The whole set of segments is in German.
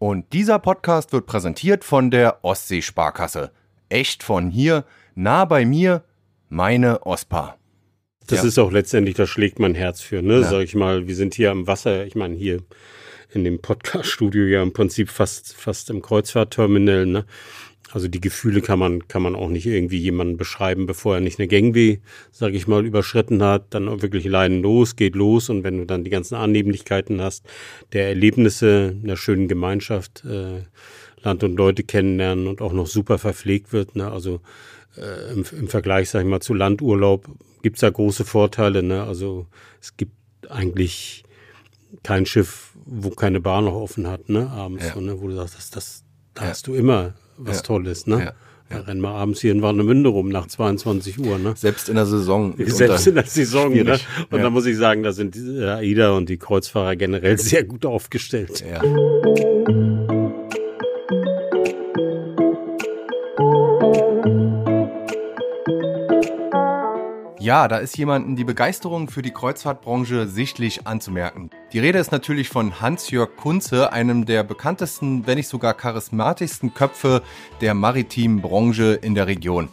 Und dieser Podcast wird präsentiert von der Ostseesparkasse. Echt von hier, nah bei mir, meine OSPA. Das ja. ist auch letztendlich, da schlägt mein Herz für, ne? Ja. Sag ich mal, wir sind hier am Wasser, ich meine, hier in dem Podcast-Studio ja im Prinzip fast, fast im Kreuzfahrtterminal, ne? Also die Gefühle kann man, kann man auch nicht irgendwie jemanden beschreiben, bevor er nicht eine Gangway, sag ich mal, überschritten hat, dann auch wirklich Leiden los, geht los und wenn du dann die ganzen Annehmlichkeiten hast, der Erlebnisse einer schönen Gemeinschaft, äh, Land und Leute kennenlernen und auch noch super verpflegt wird, ne? Also äh, im, im Vergleich, sag ich mal, zu Landurlaub gibt's da große Vorteile, ne? Also es gibt eigentlich kein Schiff, wo keine Bar noch offen hat, ne, abends, ja. so, ne, wo du sagst, das, das, da ja. hast du immer was ja. Tolles, ne? Ja. Ja, rennen wir abends hier in Warnemünde rum nach 22 Uhr. Ne? Selbst in der Saison. Selbst in der Saison. Ne? Und ja. da muss ich sagen, da sind die AIDA und die Kreuzfahrer generell sehr gut aufgestellt. Ja. Ja, da ist jemandem die Begeisterung für die Kreuzfahrtbranche sichtlich anzumerken. Die Rede ist natürlich von Hans-Jörg Kunze, einem der bekanntesten, wenn nicht sogar charismatischsten Köpfe der maritimen Branche in der Region.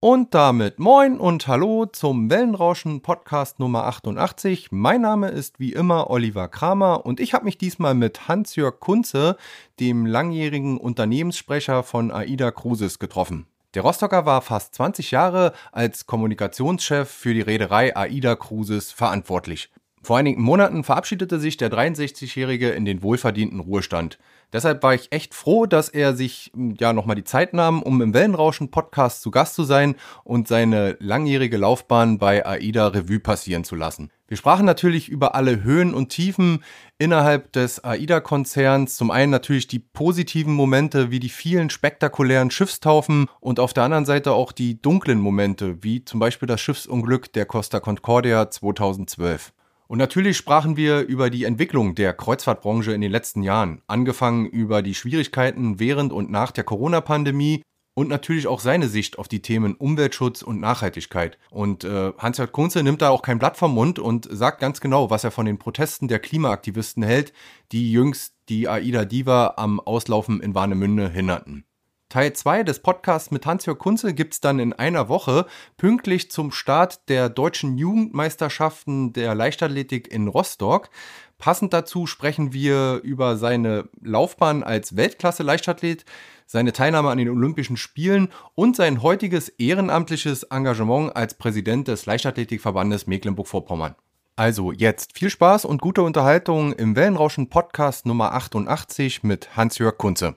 Und damit moin und hallo zum Wellenrauschen Podcast Nummer 88. Mein Name ist wie immer Oliver Kramer und ich habe mich diesmal mit Hans-Jörg Kunze, dem langjährigen Unternehmenssprecher von AIDA Cruises, getroffen. Der Rostocker war fast 20 Jahre als Kommunikationschef für die Reederei AIDA Cruises verantwortlich. Vor einigen Monaten verabschiedete sich der 63-Jährige in den wohlverdienten Ruhestand. Deshalb war ich echt froh, dass er sich hm, ja nochmal die Zeit nahm, um im Wellenrauschen Podcast zu Gast zu sein und seine langjährige Laufbahn bei AIDA Revue passieren zu lassen. Wir sprachen natürlich über alle Höhen und Tiefen innerhalb des AIDA-Konzerns. Zum einen natürlich die positiven Momente wie die vielen spektakulären Schiffstaufen und auf der anderen Seite auch die dunklen Momente, wie zum Beispiel das Schiffsunglück der Costa Concordia 2012. Und natürlich sprachen wir über die Entwicklung der Kreuzfahrtbranche in den letzten Jahren, angefangen über die Schwierigkeiten während und nach der Corona-Pandemie und natürlich auch seine Sicht auf die Themen Umweltschutz und Nachhaltigkeit. Und äh, Hans-Jörg Kunze nimmt da auch kein Blatt vom Mund und sagt ganz genau, was er von den Protesten der Klimaaktivisten hält, die jüngst die Aida Diva am Auslaufen in Warnemünde hinderten. Teil 2 des Podcasts mit Hans-Jörg Kunze gibt's dann in einer Woche, pünktlich zum Start der deutschen Jugendmeisterschaften der Leichtathletik in Rostock. Passend dazu sprechen wir über seine Laufbahn als Weltklasse-Leichtathlet, seine Teilnahme an den Olympischen Spielen und sein heutiges ehrenamtliches Engagement als Präsident des Leichtathletikverbandes Mecklenburg-Vorpommern. Also jetzt viel Spaß und gute Unterhaltung im Wellenrauschen Podcast Nummer 88 mit Hans-Jörg Kunze.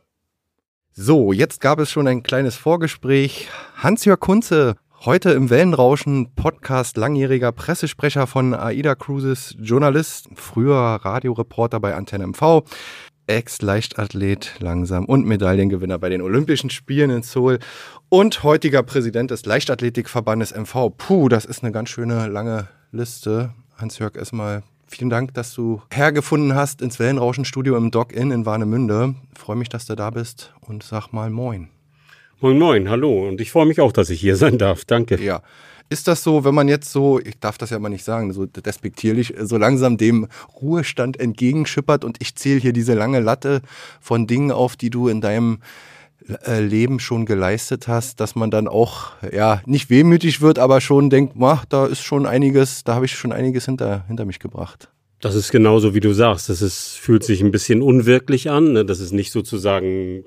So, jetzt gab es schon ein kleines Vorgespräch. Hans-Jörg Kunze, heute im Wellenrauschen Podcast, langjähriger Pressesprecher von AIDA Cruises, Journalist, früher Radioreporter bei Antenne MV, Ex-Leichtathlet langsam und Medaillengewinner bei den Olympischen Spielen in Seoul und heutiger Präsident des Leichtathletikverbandes MV. Puh, das ist eine ganz schöne lange Liste. Hans-Jörg, erstmal Vielen Dank, dass du hergefunden hast ins Wellenrauschenstudio im Dock-In in Warnemünde. Freue mich, dass du da bist und sag mal Moin. Moin, moin, hallo. Und ich freue mich auch, dass ich hier sein darf. Danke. Ja. Ist das so, wenn man jetzt so, ich darf das ja mal nicht sagen, so despektierlich, so langsam dem Ruhestand entgegenschippert und ich zähle hier diese lange Latte von Dingen auf, die du in deinem äh, Leben schon geleistet hast, dass man dann auch ja nicht wehmütig wird, aber schon denkt, ach, da ist schon einiges, da habe ich schon einiges hinter, hinter mich gebracht. Das ist genauso, wie du sagst. Das ist, fühlt sich ein bisschen unwirklich an. Ne? Das ist nicht sozusagen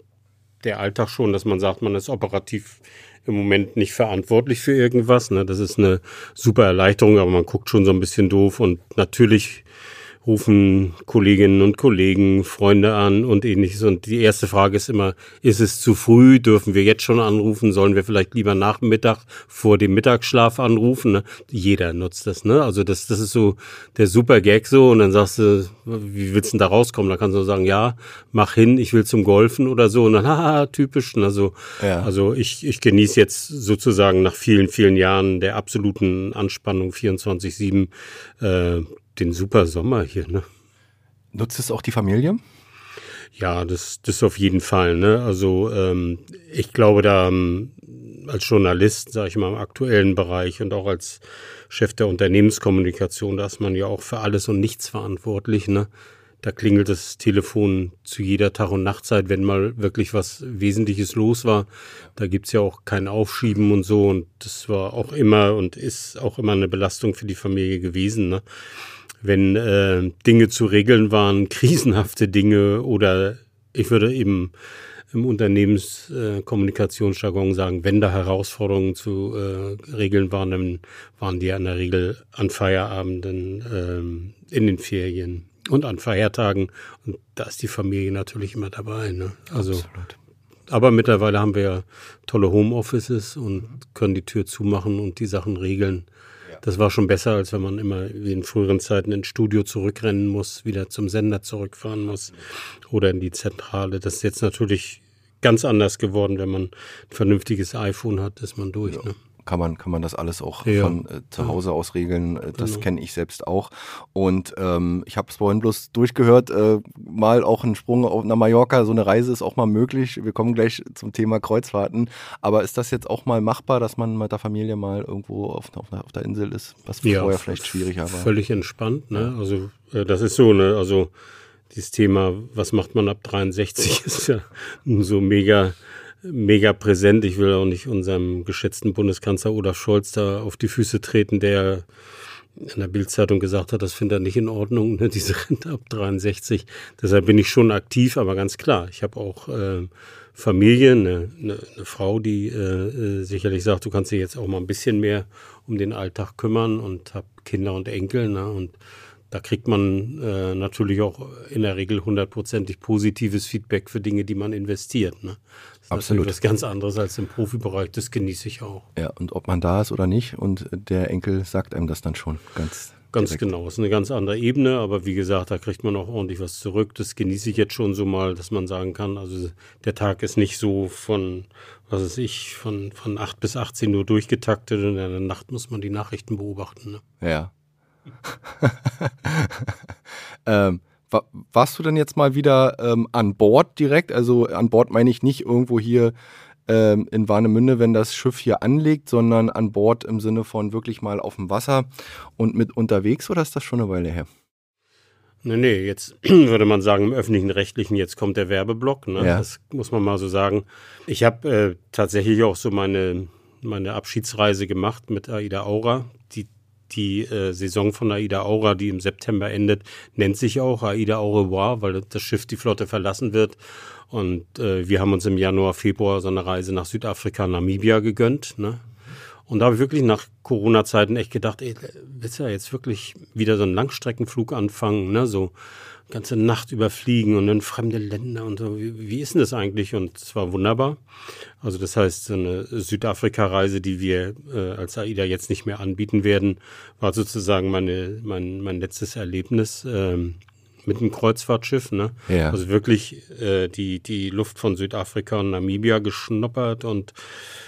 der Alltag schon, dass man sagt, man ist operativ im Moment nicht verantwortlich für irgendwas. Ne? Das ist eine super Erleichterung, aber man guckt schon so ein bisschen doof und natürlich rufen Kolleginnen und Kollegen, Freunde an und ähnliches. Und die erste Frage ist immer, ist es zu früh? Dürfen wir jetzt schon anrufen? Sollen wir vielleicht lieber nach Mittag vor dem Mittagsschlaf anrufen? Ne? Jeder nutzt das, ne? Also das, das ist so der super Gag so. Und dann sagst du, wie willst du denn da rauskommen? Da kannst du sagen, ja, mach hin, ich will zum Golfen oder so. Und dann, haha, typisch. Also, ja. also ich, ich genieße jetzt sozusagen nach vielen, vielen Jahren der absoluten Anspannung 24-7 äh, den super Sommer hier, ne? Nutzt es auch die Familie? Ja, das, das auf jeden Fall. Ne? Also ähm, ich glaube, da ähm, als Journalist, sage ich mal, im aktuellen Bereich und auch als Chef der Unternehmenskommunikation, da ist man ja auch für alles und nichts verantwortlich. Ne? Da klingelt das Telefon zu jeder Tag- und Nachtzeit, wenn mal wirklich was Wesentliches los war. Da gibt's ja auch kein Aufschieben und so. Und das war auch immer und ist auch immer eine Belastung für die Familie gewesen. Ne? Wenn äh, Dinge zu regeln waren, krisenhafte Dinge oder ich würde eben im Unternehmenskommunikationsjargon äh, sagen, wenn da Herausforderungen zu äh, regeln waren, dann waren die ja in der Regel an Feierabenden, ähm, in den Ferien und an Feiertagen. Und da ist die Familie natürlich immer dabei. Ne? Also, Absolut. Aber mittlerweile haben wir ja tolle Homeoffices und können die Tür zumachen und die Sachen regeln. Das war schon besser, als wenn man immer wie in früheren Zeiten ins Studio zurückrennen muss, wieder zum Sender zurückfahren muss oder in die Zentrale. Das ist jetzt natürlich ganz anders geworden, wenn man ein vernünftiges iPhone hat, ist man durch. Ja. Ne? Kann man, kann man das alles auch ja. von äh, zu Hause aus regeln. Äh, das genau. kenne ich selbst auch. Und ähm, ich habe es vorhin bloß durchgehört, äh, mal auch ein Sprung auf, nach Mallorca, so eine Reise ist auch mal möglich. Wir kommen gleich zum Thema Kreuzfahrten. Aber ist das jetzt auch mal machbar, dass man mit der Familie mal irgendwo auf, auf, auf der Insel ist, was ja, vorher vielleicht schwieriger war? Völlig entspannt. Ne? Also äh, das ist so, ne? Also dieses Thema, was macht man ab 63, ist ja so mega mega präsent. Ich will auch nicht unserem geschätzten Bundeskanzler Olaf Scholz da auf die Füße treten, der in der Bildzeitung gesagt hat, das findet er nicht in Ordnung, ne, diese Rente ab 63. Deshalb bin ich schon aktiv, aber ganz klar, ich habe auch äh, Familie, eine, eine, eine Frau, die äh, äh, sicherlich sagt, du kannst dich jetzt auch mal ein bisschen mehr um den Alltag kümmern und habe Kinder und Enkel. Ne, und da kriegt man äh, natürlich auch in der Regel hundertprozentig positives Feedback für Dinge, die man investiert. Ne? Das ist Absolut. was ganz anderes als im Profibereich, das genieße ich auch. Ja, und ob man da ist oder nicht und der Enkel sagt einem das dann schon ganz Ganz direkt. genau, ist eine ganz andere Ebene, aber wie gesagt, da kriegt man auch ordentlich was zurück. Das genieße ich jetzt schon so mal, dass man sagen kann, also der Tag ist nicht so von, was weiß ich, von, von 8 bis 18 Uhr durchgetaktet und in der Nacht muss man die Nachrichten beobachten. Ne? Ja. ähm, warst du denn jetzt mal wieder ähm, an Bord direkt? Also an Bord meine ich nicht irgendwo hier ähm, in Warnemünde, wenn das Schiff hier anlegt, sondern an Bord im Sinne von wirklich mal auf dem Wasser und mit unterwegs oder ist das schon eine Weile her? Nee, nee, jetzt würde man sagen, im öffentlichen Rechtlichen, jetzt kommt der Werbeblock. Ne? Ja. Das muss man mal so sagen. Ich habe äh, tatsächlich auch so meine, meine Abschiedsreise gemacht mit Aida Aura. Die äh, Saison von Aida Aura, die im September endet, nennt sich auch Aida Au weil das Schiff die Flotte verlassen wird. Und äh, wir haben uns im Januar, Februar so eine Reise nach Südafrika, Namibia gegönnt. Ne? Und da habe ich wirklich nach Corona-Zeiten echt gedacht, ey, willst du ja jetzt wirklich wieder so einen Langstreckenflug anfangen, ne? So ganze Nacht überfliegen und in fremde Länder und so. Wie, wie ist denn das eigentlich? Und es war wunderbar. Also das heißt, so eine Südafrika-Reise, die wir äh, als AIDA jetzt nicht mehr anbieten werden, war sozusagen meine, mein, mein letztes Erlebnis. Ähm, mit einem Kreuzfahrtschiff, ne? Ja. Also wirklich äh, die, die Luft von Südafrika und Namibia geschnuppert und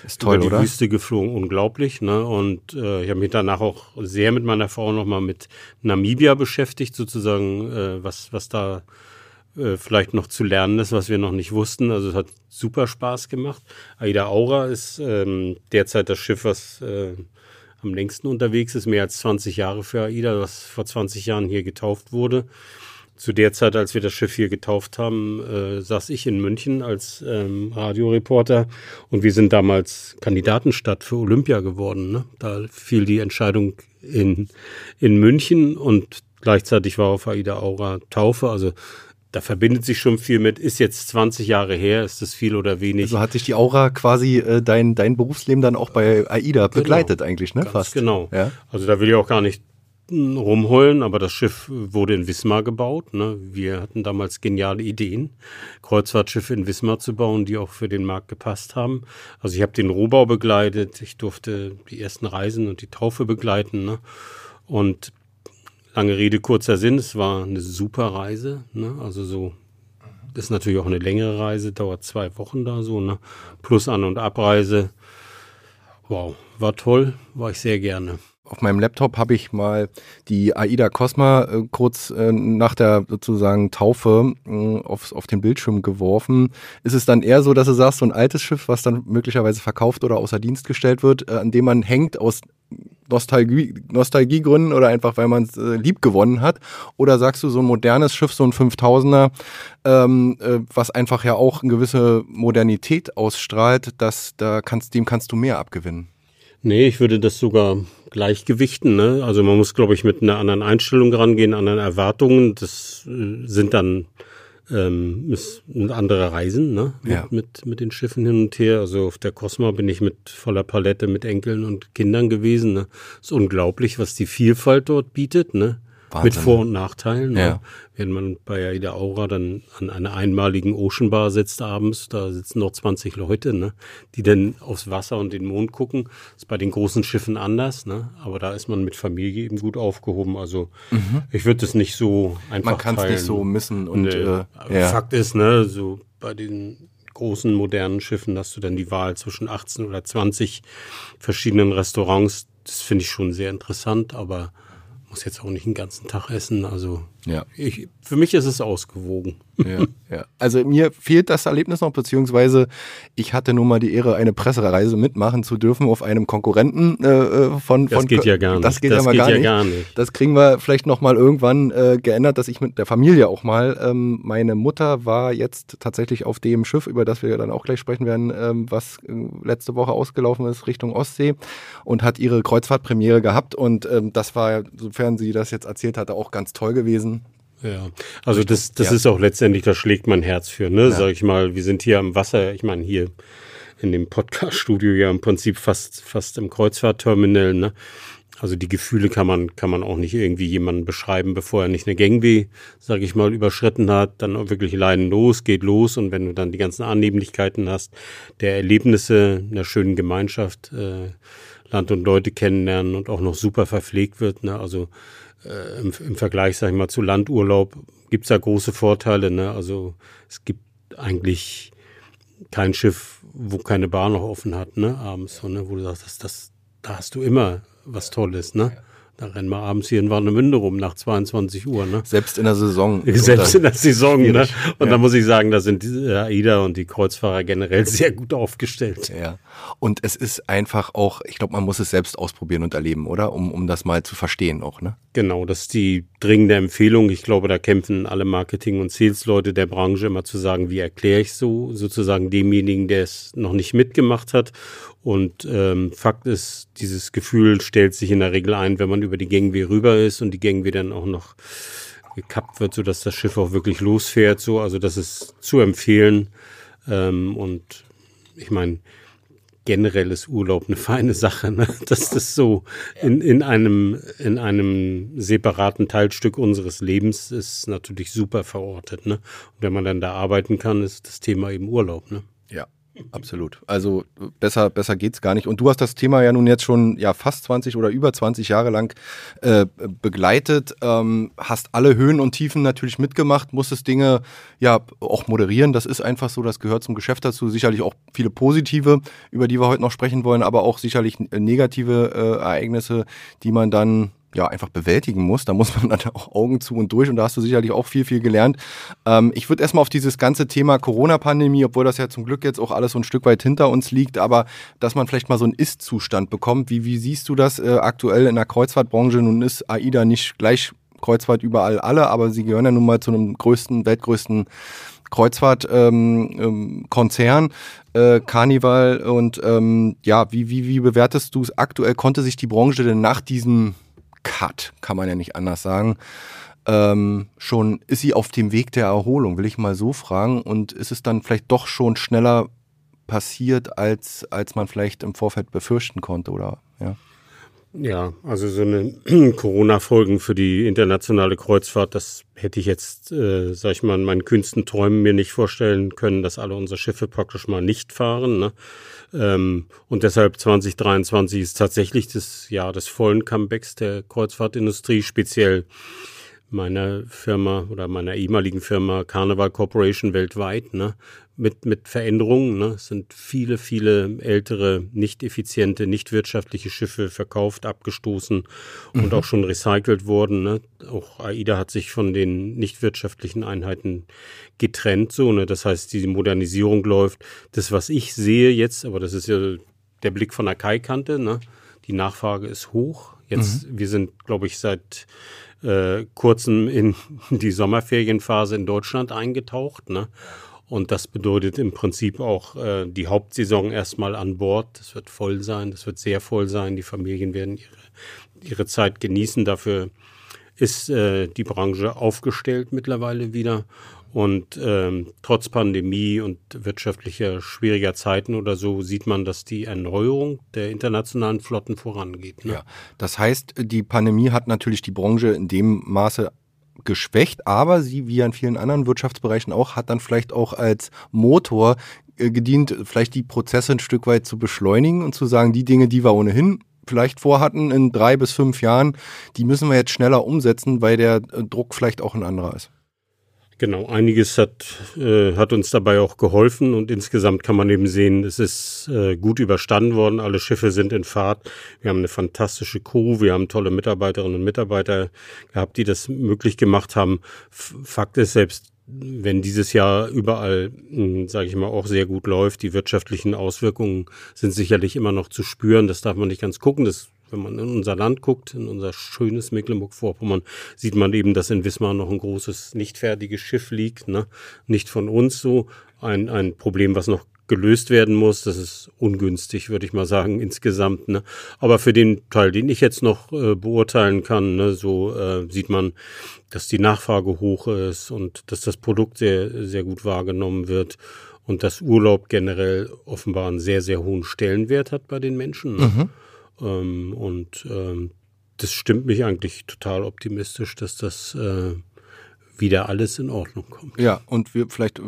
ist toll, über die oder? Wüste geflogen, unglaublich, ne? Und äh, ich habe mich danach auch sehr mit meiner Frau nochmal mit Namibia beschäftigt, sozusagen, äh, was, was da äh, vielleicht noch zu lernen ist, was wir noch nicht wussten. Also es hat super Spaß gemacht. Aida Aura ist ähm, derzeit das Schiff, was äh, am längsten unterwegs ist, mehr als 20 Jahre für AIDA, was vor 20 Jahren hier getauft wurde zu der Zeit, als wir das Schiff hier getauft haben, äh, saß ich in München als ähm, Radioreporter und wir sind damals Kandidatenstadt für Olympia geworden. Ne? Da fiel die Entscheidung in, in München und gleichzeitig war auf Aida Aura Taufe. Also da verbindet sich schon viel mit, ist jetzt 20 Jahre her, ist das viel oder wenig? Also hat sich die Aura quasi äh, dein, dein Berufsleben dann auch bei AIDA genau. begleitet genau. eigentlich, ne? Fast. Genau. Ja? Also da will ich auch gar nicht rumholen, aber das Schiff wurde in Wismar gebaut. Ne? Wir hatten damals geniale Ideen, Kreuzfahrtschiffe in Wismar zu bauen, die auch für den Markt gepasst haben. Also ich habe den Rohbau begleitet, ich durfte die ersten Reisen und die Taufe begleiten. Ne? Und lange Rede, kurzer Sinn, es war eine super Reise. Ne? Also so, ist natürlich auch eine längere Reise, dauert zwei Wochen da so, ne? plus An- und Abreise. Wow, war toll, war ich sehr gerne auf meinem Laptop habe ich mal die AIDA Cosma äh, kurz äh, nach der sozusagen Taufe äh, auf, auf den Bildschirm geworfen. Ist es dann eher so, dass du sagst, so ein altes Schiff, was dann möglicherweise verkauft oder außer Dienst gestellt wird, äh, an dem man hängt aus Nostalgie, Nostalgiegründen oder einfach, weil man es äh, lieb gewonnen hat? Oder sagst du, so ein modernes Schiff, so ein 5000er, ähm, äh, was einfach ja auch eine gewisse Modernität ausstrahlt, dass da kannst, dem kannst du mehr abgewinnen? Nee, ich würde das sogar gleichgewichten. Ne? Also man muss, glaube ich, mit einer anderen Einstellung rangehen, anderen Erwartungen. Das äh, sind dann ähm, ist andere Reisen, ne? Ja. Mit, mit, mit den Schiffen hin und her. Also auf der Cosma bin ich mit voller Palette mit Enkeln und Kindern gewesen. Ne? Ist unglaublich, was die Vielfalt dort bietet, ne? Wahnsinn. Mit Vor- und Nachteilen. Ne? Ja. Wenn man bei Aida Aura dann an einer einmaligen Ocean Bar sitzt abends, da sitzen noch 20 Leute, ne, die dann aufs Wasser und den Mond gucken. ist bei den großen Schiffen anders, ne? Aber da ist man mit Familie eben gut aufgehoben. Also mhm. ich würde es nicht so einfach. Man kann es nicht so missen. Und nee. äh, ja. Fakt ist, ne, so bei den großen modernen Schiffen hast du dann die Wahl zwischen 18 oder 20 verschiedenen Restaurants. Das finde ich schon sehr interessant, aber muss jetzt auch nicht den ganzen Tag essen. Also ja. ich, für mich ist es ausgewogen. Ja, ja. Also mir fehlt das Erlebnis noch, beziehungsweise ich hatte nun mal die Ehre, eine Pressereise mitmachen zu dürfen auf einem Konkurrenten äh, äh von, Das geht ja gar nicht. Das geht, das ja, geht gar, ja nicht. gar, nicht. Das kriegen wir vielleicht noch mal irgendwann äh, geändert, dass ich mit der Familie auch mal, ähm, meine Mutter war jetzt tatsächlich auf dem Schiff, über das wir dann auch gleich sprechen werden, ähm, was äh, letzte Woche ausgelaufen ist Richtung Ostsee und hat ihre Kreuzfahrtpremiere gehabt und ähm, das war, sofern sie das jetzt erzählt hatte, auch ganz toll gewesen. Ja, also das, das ja. ist auch letztendlich, da schlägt mein Herz für, ne? Ja. Sag ich mal, wir sind hier am Wasser, ich meine hier in dem Podcast-Studio ja im Prinzip fast, fast im Kreuzfahrtterminal, ne? Also die Gefühle kann man, kann man auch nicht irgendwie jemandem beschreiben, bevor er nicht eine Gangway, sag ich mal, überschritten hat, dann auch wirklich leiden los, geht los und wenn du dann die ganzen Annehmlichkeiten hast, der Erlebnisse einer schönen Gemeinschaft, äh, Land und Leute kennenlernen und auch noch super verpflegt wird, ne? Also äh, im, im, Vergleich, sag ich mal, zu Landurlaub gibt es da große Vorteile. Ne? Also es gibt eigentlich kein Schiff, wo keine Bar noch offen hat, ne, abends, so, ne, wo du sagst, das, das, da hast du immer was Tolles, ne? Da rennen wir abends hier in Warnemünde rum nach 22 Uhr. Ne? Selbst in der Saison. Selbst in der Saison. Ne? Und ja. da muss ich sagen, da sind die AIDA und die Kreuzfahrer generell sehr gut aufgestellt. Ja. Und es ist einfach auch, ich glaube, man muss es selbst ausprobieren und erleben, oder? Um, um das mal zu verstehen auch, ne? Genau, das ist die dringende Empfehlung. Ich glaube, da kämpfen alle Marketing- und Sales-Leute der Branche immer zu sagen, wie erkläre ich so sozusagen demjenigen, der es noch nicht mitgemacht hat. Und ähm, Fakt ist, dieses Gefühl stellt sich in der Regel ein, wenn man über die Gangway rüber ist und die Gangway dann auch noch gekappt wird, sodass das Schiff auch wirklich losfährt. So, also das ist zu empfehlen. Ähm, und ich meine, generell ist Urlaub eine feine Sache, ne? dass das so in, in, einem, in einem separaten Teilstück unseres Lebens ist natürlich super verortet. Ne? Und wenn man dann da arbeiten kann, ist das Thema eben Urlaub. Ne? Absolut. Also besser, besser geht's gar nicht. Und du hast das Thema ja nun jetzt schon ja fast 20 oder über 20 Jahre lang äh, begleitet, ähm, hast alle Höhen und Tiefen natürlich mitgemacht, musstest Dinge ja auch moderieren. Das ist einfach so, das gehört zum Geschäft dazu. Sicherlich auch viele positive, über die wir heute noch sprechen wollen, aber auch sicherlich negative äh, Ereignisse, die man dann ja, einfach bewältigen muss. Da muss man dann auch Augen zu und durch und da hast du sicherlich auch viel, viel gelernt. Ähm, ich würde erstmal auf dieses ganze Thema Corona-Pandemie, obwohl das ja zum Glück jetzt auch alles so ein Stück weit hinter uns liegt, aber dass man vielleicht mal so einen Ist-Zustand bekommt. Wie, wie siehst du das äh, aktuell in der Kreuzfahrtbranche? Nun ist AIDA nicht gleich Kreuzfahrt überall alle, aber sie gehören ja nun mal zu einem größten, weltgrößten Kreuzfahrtkonzern, ähm, ähm, äh, Carnival und ähm, ja, wie, wie, wie bewertest du es aktuell? Konnte sich die Branche denn nach diesem Cut, kann man ja nicht anders sagen. Ähm, schon ist sie auf dem Weg der Erholung, will ich mal so fragen. Und ist es dann vielleicht doch schon schneller passiert, als, als man vielleicht im Vorfeld befürchten konnte, oder? Ja. Ja, also so eine Corona-Folgen für die internationale Kreuzfahrt, das hätte ich jetzt, äh, sag ich mal, in meinen kühnsten Träumen mir nicht vorstellen können, dass alle unsere Schiffe praktisch mal nicht fahren. Ne? Ähm, und deshalb 2023 ist tatsächlich das Jahr des vollen Comebacks der Kreuzfahrtindustrie, speziell meiner Firma oder meiner ehemaligen Firma Carnival Corporation weltweit, ne, mit, mit Veränderungen. Ne. Es sind viele, viele ältere, nicht effiziente, nicht wirtschaftliche Schiffe verkauft, abgestoßen mhm. und auch schon recycelt worden. Ne. Auch AIDA hat sich von den nicht wirtschaftlichen Einheiten getrennt. So, ne. Das heißt, die Modernisierung läuft. Das, was ich sehe jetzt, aber das ist ja der Blick von der Kaikante, ne, Die Nachfrage ist hoch. Jetzt, mhm. wir sind, glaube ich, seit äh, kurzem in die Sommerferienphase in Deutschland eingetaucht. Ne? Und das bedeutet im Prinzip auch äh, die Hauptsaison erstmal an Bord. Das wird voll sein, das wird sehr voll sein. Die Familien werden ihre, ihre Zeit genießen. Dafür ist äh, die Branche aufgestellt mittlerweile wieder. Und ähm, trotz Pandemie und wirtschaftlicher schwieriger Zeiten oder so sieht man, dass die Erneuerung der internationalen Flotten vorangeht. Ne? Ja, das heißt, die Pandemie hat natürlich die Branche in dem Maße geschwächt, aber sie, wie in vielen anderen Wirtschaftsbereichen auch, hat dann vielleicht auch als Motor äh, gedient, vielleicht die Prozesse ein Stück weit zu beschleunigen und zu sagen, die Dinge, die wir ohnehin vielleicht vorhatten in drei bis fünf Jahren, die müssen wir jetzt schneller umsetzen, weil der äh, Druck vielleicht auch ein anderer ist. Genau, einiges hat, äh, hat uns dabei auch geholfen und insgesamt kann man eben sehen, es ist äh, gut überstanden worden. Alle Schiffe sind in Fahrt. Wir haben eine fantastische Crew, wir haben tolle Mitarbeiterinnen und Mitarbeiter gehabt, die das möglich gemacht haben. Fakt ist selbst, wenn dieses Jahr überall, hm, sage ich mal, auch sehr gut läuft, die wirtschaftlichen Auswirkungen sind sicherlich immer noch zu spüren. Das darf man nicht ganz gucken. Das wenn man in unser Land guckt, in unser schönes Mecklenburg-Vorpommern, sieht man eben, dass in Wismar noch ein großes, nicht fertiges Schiff liegt. Ne? Nicht von uns so. Ein, ein Problem, was noch gelöst werden muss. Das ist ungünstig, würde ich mal sagen, insgesamt. Ne? Aber für den Teil, den ich jetzt noch äh, beurteilen kann, ne, so äh, sieht man, dass die Nachfrage hoch ist und dass das Produkt sehr, sehr gut wahrgenommen wird und dass Urlaub generell offenbar einen sehr, sehr hohen Stellenwert hat bei den Menschen. Ne? Mhm. Ähm, und ähm, das stimmt mich eigentlich total optimistisch, dass das äh, wieder alles in Ordnung kommt. Ja, und wir vielleicht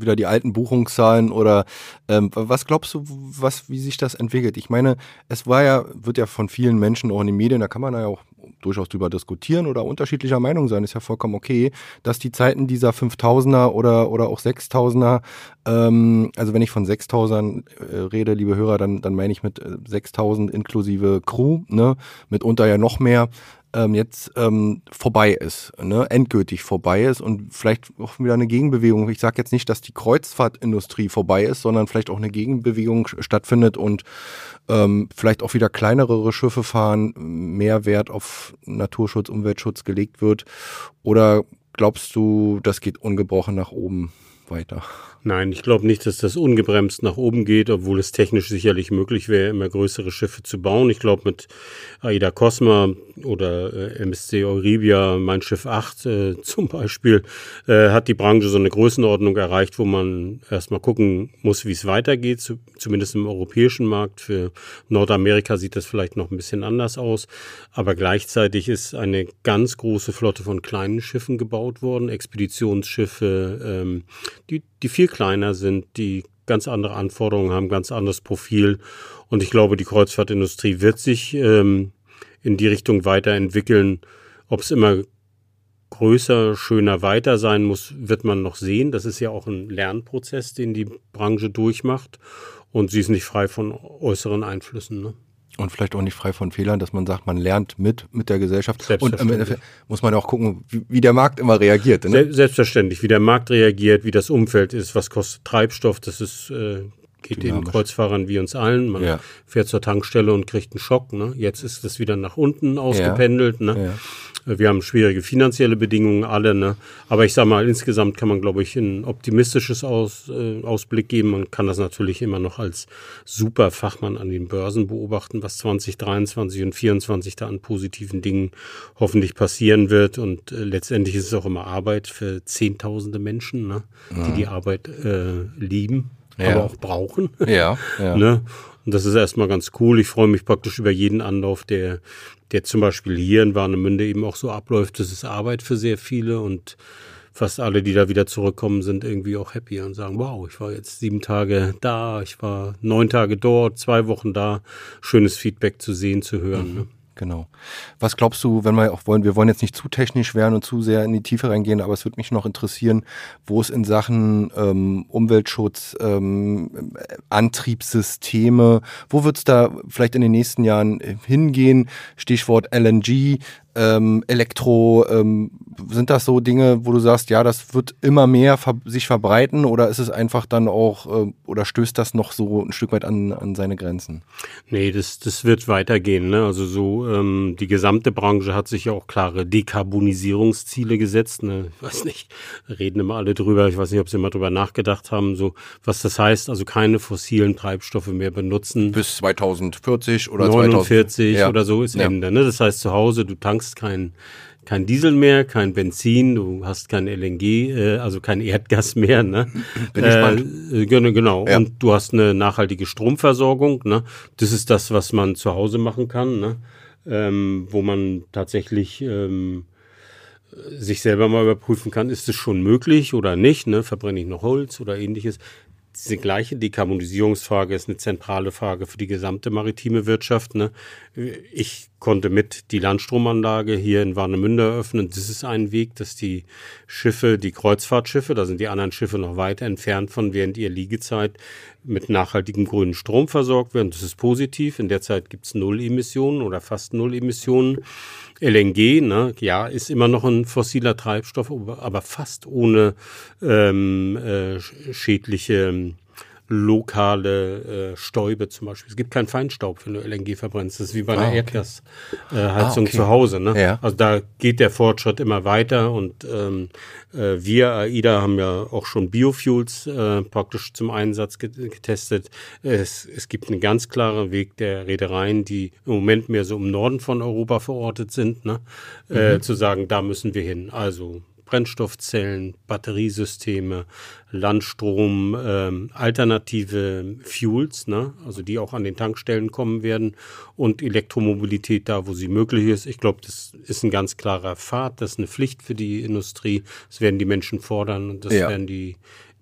wieder die alten Buchungszahlen oder ähm, was glaubst du, was, wie sich das entwickelt? Ich meine, es war ja, wird ja von vielen Menschen auch in den Medien, da kann man ja auch durchaus drüber diskutieren oder unterschiedlicher Meinung sein, ist ja vollkommen okay, dass die Zeiten dieser 5000er oder, oder auch 6000er, ähm, also wenn ich von 6000 äh, rede, liebe Hörer, dann, dann meine ich mit 6000 äh, inklusive Crew, ne, mitunter ja noch mehr, ähm, jetzt ähm, vorbei ist, ne? endgültig vorbei ist und vielleicht auch wieder eine Gegenbewegung. Ich sage jetzt nicht, dass die Kreuzfahrtindustrie vorbei ist, sondern vielleicht auch eine Gegenbewegung stattfindet und ähm, vielleicht auch wieder kleinere Schiffe fahren, mehr Wert auf Naturschutz, Umweltschutz gelegt wird. Oder glaubst du, das geht ungebrochen nach oben weiter? Nein, ich glaube nicht, dass das ungebremst nach oben geht, obwohl es technisch sicherlich möglich wäre, immer größere Schiffe zu bauen. Ich glaube, mit Aida Cosma oder äh, MSC Euribia, mein Schiff 8 äh, zum Beispiel, äh, hat die Branche so eine Größenordnung erreicht, wo man erstmal gucken muss, wie es weitergeht, zu, zumindest im europäischen Markt. Für Nordamerika sieht das vielleicht noch ein bisschen anders aus, aber gleichzeitig ist eine ganz große Flotte von kleinen Schiffen gebaut worden, Expeditionsschiffe, ähm, die, die viel kleiner sind, die ganz andere Anforderungen haben, ganz anderes Profil. Und ich glaube, die Kreuzfahrtindustrie wird sich ähm, in die Richtung weiterentwickeln. Ob es immer größer, schöner, weiter sein muss, wird man noch sehen. Das ist ja auch ein Lernprozess, den die Branche durchmacht. Und sie ist nicht frei von äußeren Einflüssen. Ne? Und vielleicht auch nicht frei von Fehlern, dass man sagt, man lernt mit mit der Gesellschaft. Und am Ende muss man auch gucken, wie, wie der Markt immer reagiert. Ne? Selbstverständlich, wie der Markt reagiert, wie das Umfeld ist, was kostet Treibstoff, das ist äh, geht Dynamisch. den Kreuzfahrern wie uns allen. Man ja. fährt zur Tankstelle und kriegt einen Schock. Ne? Jetzt ist das wieder nach unten ausgependelt. Ja. Ne? Ja. Wir haben schwierige finanzielle Bedingungen alle, ne? Aber ich sage mal, insgesamt kann man, glaube ich, ein optimistisches Aus, äh, Ausblick geben. Man kann das natürlich immer noch als super Fachmann an den Börsen beobachten, was 2023 und 2024 da an positiven Dingen hoffentlich passieren wird. Und äh, letztendlich ist es auch immer Arbeit für Zehntausende Menschen, ne? die die Arbeit äh, lieben, ja. aber auch brauchen. Ja, ja. ne? Und das ist erstmal ganz cool. Ich freue mich praktisch über jeden Anlauf, der, der zum Beispiel hier in Warnemünde eben auch so abläuft. Das ist Arbeit für sehr viele und fast alle, die da wieder zurückkommen, sind irgendwie auch happy und sagen, wow, ich war jetzt sieben Tage da, ich war neun Tage dort, zwei Wochen da. Schönes Feedback zu sehen, zu hören. Mhm. Ne? Genau. Was glaubst du, wenn wir auch wollen, wir wollen jetzt nicht zu technisch werden und zu sehr in die Tiefe reingehen, aber es würde mich noch interessieren, wo es in Sachen ähm, Umweltschutz, ähm, Antriebssysteme, wo wird es da vielleicht in den nächsten Jahren hingehen? Stichwort LNG. Ähm, Elektro, ähm, sind das so Dinge, wo du sagst, ja, das wird immer mehr ver sich verbreiten oder ist es einfach dann auch, äh, oder stößt das noch so ein Stück weit an, an seine Grenzen? Nee, das, das wird weitergehen. Ne? Also so, ähm, die gesamte Branche hat sich ja auch klare Dekarbonisierungsziele gesetzt. Ne? Ich weiß nicht, reden immer alle drüber. Ich weiß nicht, ob sie immer drüber nachgedacht haben, so was das heißt. Also keine fossilen Treibstoffe mehr benutzen. Bis 2040 oder 49 2000, ja. oder so ist Ja. Ende. Ne? Das heißt, zu Hause, du tankst kein, kein Diesel mehr, kein Benzin, du hast kein LNG, äh, also kein Erdgas mehr. Ne? Bin gespannt. Äh, genau, genau. Ja. Und du hast eine nachhaltige Stromversorgung. Ne? Das ist das, was man zu Hause machen kann, ne? ähm, wo man tatsächlich ähm, sich selber mal überprüfen kann, ist es schon möglich oder nicht, ne? verbrenne ich noch Holz oder ähnliches. Diese gleiche Dekarbonisierungsfrage ist eine zentrale Frage für die gesamte maritime Wirtschaft. Ne? Ich konnte mit die Landstromanlage hier in Warnemünde eröffnen. Das ist ein Weg, dass die Schiffe, die Kreuzfahrtschiffe, da sind die anderen Schiffe noch weit entfernt von während ihrer Liegezeit, mit nachhaltigem grünen Strom versorgt werden. Das ist positiv. In der Zeit gibt es Null Emissionen oder fast Null Emissionen. LNG, ne, ja, ist immer noch ein fossiler Treibstoff, aber fast ohne ähm, äh, sch- schädliche ähm, lokale äh, Stäube zum Beispiel. Es gibt keinen Feinstaub, wenn du LNG verbrennst. Das ist wie bei einer Ah, okay. Erdgasheizung äh, Ah, okay. zu Hause. Ne? Ja. Also da geht der Fortschritt immer weiter und ähm, äh, wir, AIDA, haben ja auch schon Biofuels äh, praktisch zum Einsatz get getestet. Es, es gibt einen ganz klaren Weg der Reedereien, die im Moment mehr so im Norden von Europa verortet sind, ne? äh, zu sagen, da müssen wir hin. Also Brennstoffzellen, Batteriesysteme, Landstrom, ähm, alternative Fuels, ne? also die auch an den Tankstellen kommen werden und Elektromobilität da, wo sie möglich ist. Ich glaube, das ist ein ganz klarer Pfad, das ist eine Pflicht für die Industrie. Das werden die Menschen fordern und das Ja. werden die,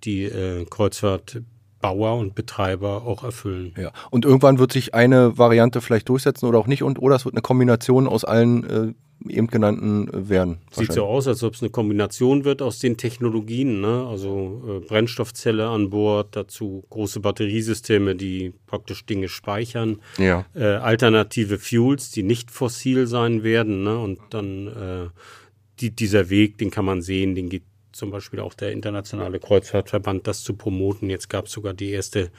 die äh, Kreuzfahrtbauer und Betreiber auch erfüllen. Ja. Und irgendwann wird sich eine Variante vielleicht durchsetzen oder auch nicht und oder es wird eine Kombination aus allen äh, eben genannten äh, werden. Sieht so aus, als ob es eine Kombination wird aus den Technologien, ne? also äh, Brennstoffzelle an Bord, dazu große Batteriesysteme, die praktisch Dinge speichern, Ja. äh, alternative Fuels, die nicht fossil sein werden ne? und dann äh, die, dieser Weg, den kann man sehen, den geht zum Beispiel auch der internationale Kreuzfahrtverband, das zu promoten. Jetzt gab es sogar die erste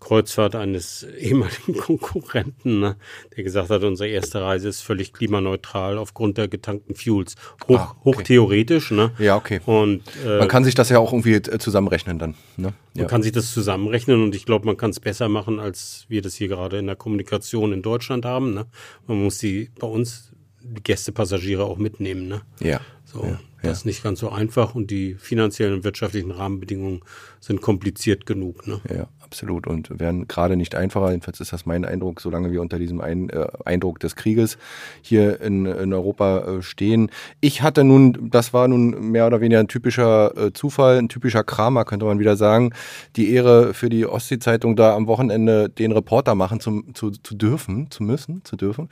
Kreuzfahrt eines ehemaligen Konkurrenten, ne, der gesagt hat, unsere erste Reise ist völlig klimaneutral aufgrund der getankten Fuels. Hoch, Ah, okay. hochtheoretisch, ne? Ja, okay. Und äh, Man kann sich das ja auch irgendwie äh, zusammenrechnen dann. Ne? man Ja. kann sich das zusammenrechnen und ich glaube, man kann es besser machen, als wir das hier gerade in der Kommunikation in Deutschland haben. Ne? Man muss die bei uns die Gästepassagiere auch mitnehmen. Ne? ja. So, ja. das ist nicht ganz so einfach und die finanziellen und wirtschaftlichen Rahmenbedingungen sind kompliziert genug. Ne? Ja, absolut. Und werden gerade nicht einfacher. Jedenfalls ist das mein Eindruck, solange wir unter diesem Ein äh, Eindruck des Krieges hier in, in Europa äh, stehen. Ich hatte nun, das war nun mehr oder weniger ein typischer äh, Zufall, ein typischer Kramer, könnte man wieder sagen, die Ehre für die Ostsee-Zeitung da am Wochenende den Reporter machen zum, zu, zu dürfen, zu müssen, zu dürfen.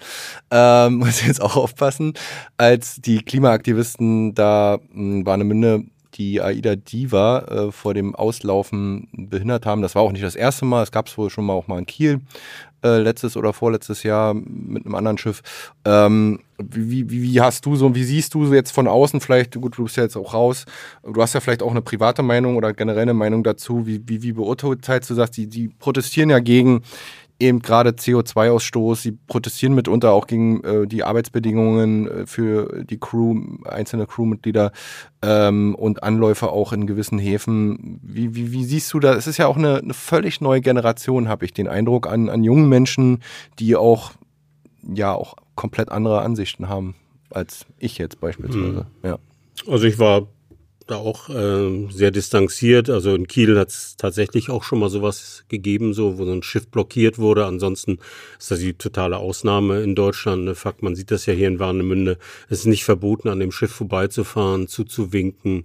Ähm, muss jetzt auch aufpassen, als die Klimaaktivisten da mh, Warnemünde die Aida Diva äh, vor dem Auslaufen behindert haben. Das war auch nicht das erste Mal. Es gab es wohl schon mal auch mal in Kiel äh, letztes oder vorletztes Jahr mit einem anderen Schiff. Ähm, wie, wie, wie hast du so, wie siehst du so jetzt von außen vielleicht, gut, du bist ja jetzt auch raus, du hast ja vielleicht auch eine private Meinung oder generell eine Meinung dazu, wie, wie, wie beurteilst du das? Die, die protestieren ja gegen eben gerade CO2-Ausstoß, sie protestieren mitunter auch gegen äh, die Arbeitsbedingungen äh, für die Crew, einzelne Crewmitglieder ähm, und Anläufe auch in gewissen Häfen. Wie, wie, wie siehst du das? Es ist ja auch eine, eine völlig neue Generation, habe ich den Eindruck, an, an jungen Menschen, die auch ja auch komplett andere Ansichten haben als ich jetzt beispielsweise. Ja. Also ich war da auch äh, sehr distanziert. Also in Kiel hat es tatsächlich auch schon mal sowas gegeben, so wo so ein Schiff blockiert wurde. Ansonsten ist das die totale Ausnahme in Deutschland. Ne? Fakt, man sieht das ja hier in Warnemünde. Es ist nicht verboten, an dem Schiff vorbeizufahren, zuzuwinken.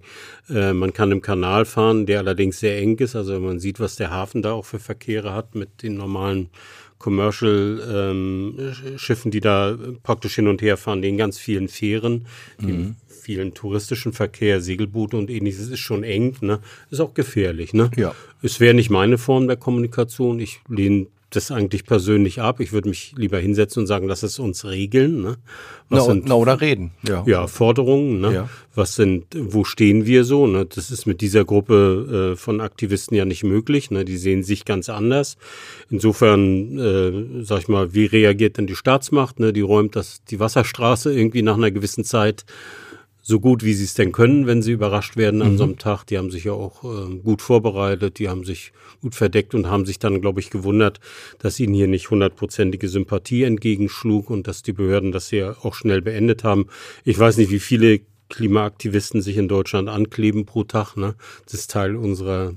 Äh, man kann im Kanal fahren, der allerdings sehr eng ist. Also man sieht, was der Hafen da auch für Verkehre hat mit den normalen Commercial-Schiffen, die da praktisch hin und her fahren, den ganz vielen Fähren, den vielen touristischen Verkehr, Segelboote und ähnliches. Es ist schon eng, ne? Ist auch gefährlich, ne? Ja. Es wäre nicht meine Form der Kommunikation. Ich lehne das eigentlich persönlich ab. Ich würde mich lieber hinsetzen und sagen, lass es uns regeln. Ne? Was na, sind, na, oder reden. Ja, ja Forderungen. Ne? Ja. Was sind, wo stehen wir so? Ne? Das ist mit dieser Gruppe äh, von Aktivisten ja nicht möglich. Ne? Die sehen sich ganz anders. Insofern, äh, sag ich mal, wie reagiert denn die Staatsmacht? Ne? Die räumt das, die Wasserstraße irgendwie nach einer gewissen Zeit so gut, wie sie es denn können, wenn sie überrascht werden an mhm. so einem Tag. Die haben sich ja auch äh, gut vorbereitet, die haben sich gut verdeckt und haben sich dann, glaube ich, gewundert, dass ihnen hier nicht hundertprozentige Sympathie entgegenschlug und dass die Behörden das ja auch schnell beendet haben. Ich weiß nicht, wie viele Klimaaktivisten sich in Deutschland ankleben pro Tag. Ne? Das ist Teil unserer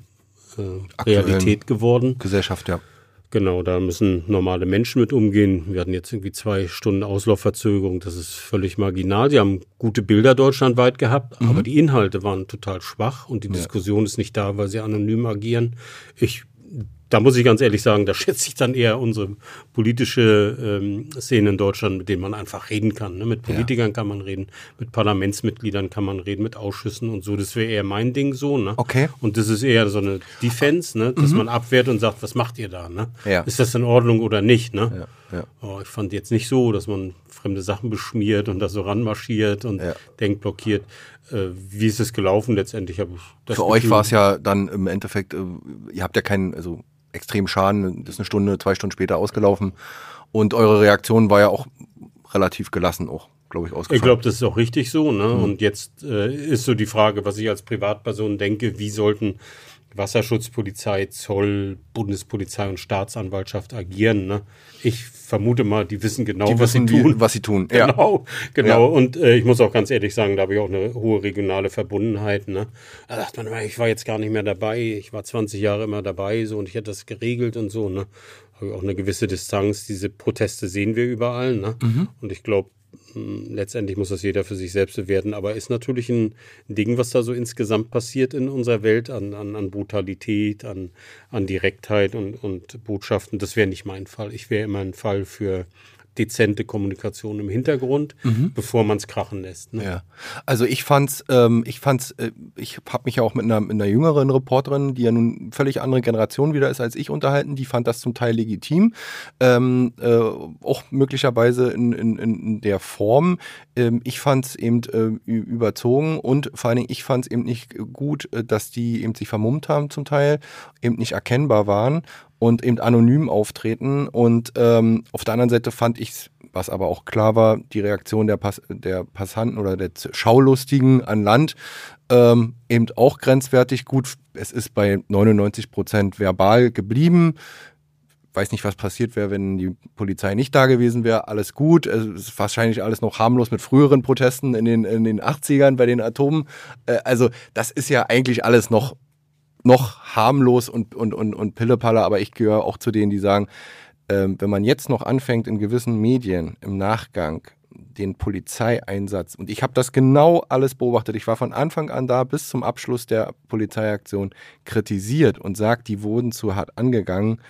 äh, Realität geworden. Gesellschaft, ja. Genau, da müssen normale Menschen mit umgehen. Wir hatten jetzt irgendwie zwei Stunden Auslaufverzögerung. Das ist völlig marginal. Sie haben gute Bilder deutschlandweit gehabt, mhm. aber die Inhalte waren total schwach und die ja. Diskussion ist nicht da, weil sie anonym agieren. Ich da muss ich ganz ehrlich sagen, da schätze ich dann eher unsere politische ähm, Szene in Deutschland, mit denen man einfach reden kann. Ne? Mit Politikern ja. kann man reden, mit Parlamentsmitgliedern kann man reden, mit Ausschüssen und so. Das wäre eher mein Ding so. Ne? Okay. Und das ist eher so eine Defense, ne? dass mhm. man abwehrt und sagt, was macht ihr da? Ne? Ja. Ist das in Ordnung oder nicht? Ne? Ja. Ja. Oh, ich fand jetzt nicht so, dass man fremde Sachen beschmiert und da so ranmarschiert und ja. denkt blockiert. Äh, wie ist es gelaufen letztendlich? Für Gefühl, euch war es ja dann im Endeffekt, äh, ihr habt ja keinen, also extrem Schaden, das ist eine Stunde, zwei Stunden später ausgelaufen. Und eure Reaktion war ja auch relativ gelassen auch, glaube ich, ausgefallen. Ich glaube, das ist auch richtig so. Ne? Mhm. Und jetzt äh, ist so die Frage, was ich als Privatperson denke, wie sollten Wasserschutzpolizei, Zoll, Bundespolizei und Staatsanwaltschaft agieren. Ne? Ich vermute mal, die wissen genau, die was wissen, sie tun. was sie tun. Genau, ja. genau. Ja. Und äh, ich muss auch ganz ehrlich sagen, da habe ich auch eine hohe regionale Verbundenheit. Ne? Da sagt man, ich war jetzt gar nicht mehr dabei. Ich war 20 Jahre immer dabei so und ich hätte das geregelt und so. Ne? Habe ich auch eine gewisse Distanz. Diese Proteste sehen wir überall. Ne? Mhm. Und ich glaube, letztendlich muss das jeder für sich selbst bewerten, aber ist natürlich ein Ding, was da so insgesamt passiert in unserer Welt an, an, an Brutalität, an, an Direktheit und, und Botschaften. Das wäre nicht mein Fall. Ich wäre immer ein Fall für dezente Kommunikation im Hintergrund, mhm. bevor man es krachen lässt. Ne? Ja. Also ich fand's, ähm, ich fand's, äh, ich habe mich ja auch mit einer, mit einer jüngeren Reporterin, die ja nun völlig andere Generation wieder ist als ich, unterhalten. Die fand das zum Teil legitim, ähm, äh, auch möglicherweise in, in, in der Form. Ähm, ich fand's eben äh, überzogen und vor allen Dingen ich fand's eben nicht gut, äh, dass die eben sich vermummt haben zum Teil, eben nicht erkennbar waren und eben anonym auftreten. Und ähm, auf der anderen Seite fand ich, was aber auch klar war, die Reaktion der, Pass der Passanten oder der Schaulustigen an Land ähm, eben auch grenzwertig gut. Es ist bei 99 Prozent verbal geblieben. Weiß nicht, was passiert wäre, wenn die Polizei nicht da gewesen wäre. Alles gut. Es ist wahrscheinlich alles noch harmlos mit früheren Protesten in den, in den 80ern bei den Atomen. Äh, also, das ist ja eigentlich alles noch noch harmlos und, und, und, und Pillepalle, aber ich gehöre auch zu denen, die sagen, ähm, wenn man jetzt noch anfängt, in gewissen Medien im Nachgang den Polizeieinsatz, und ich habe das genau alles beobachtet, ich war von Anfang an da bis zum Abschluss der Polizeiaktion kritisiert und sagt, die wurden zu hart angegangen.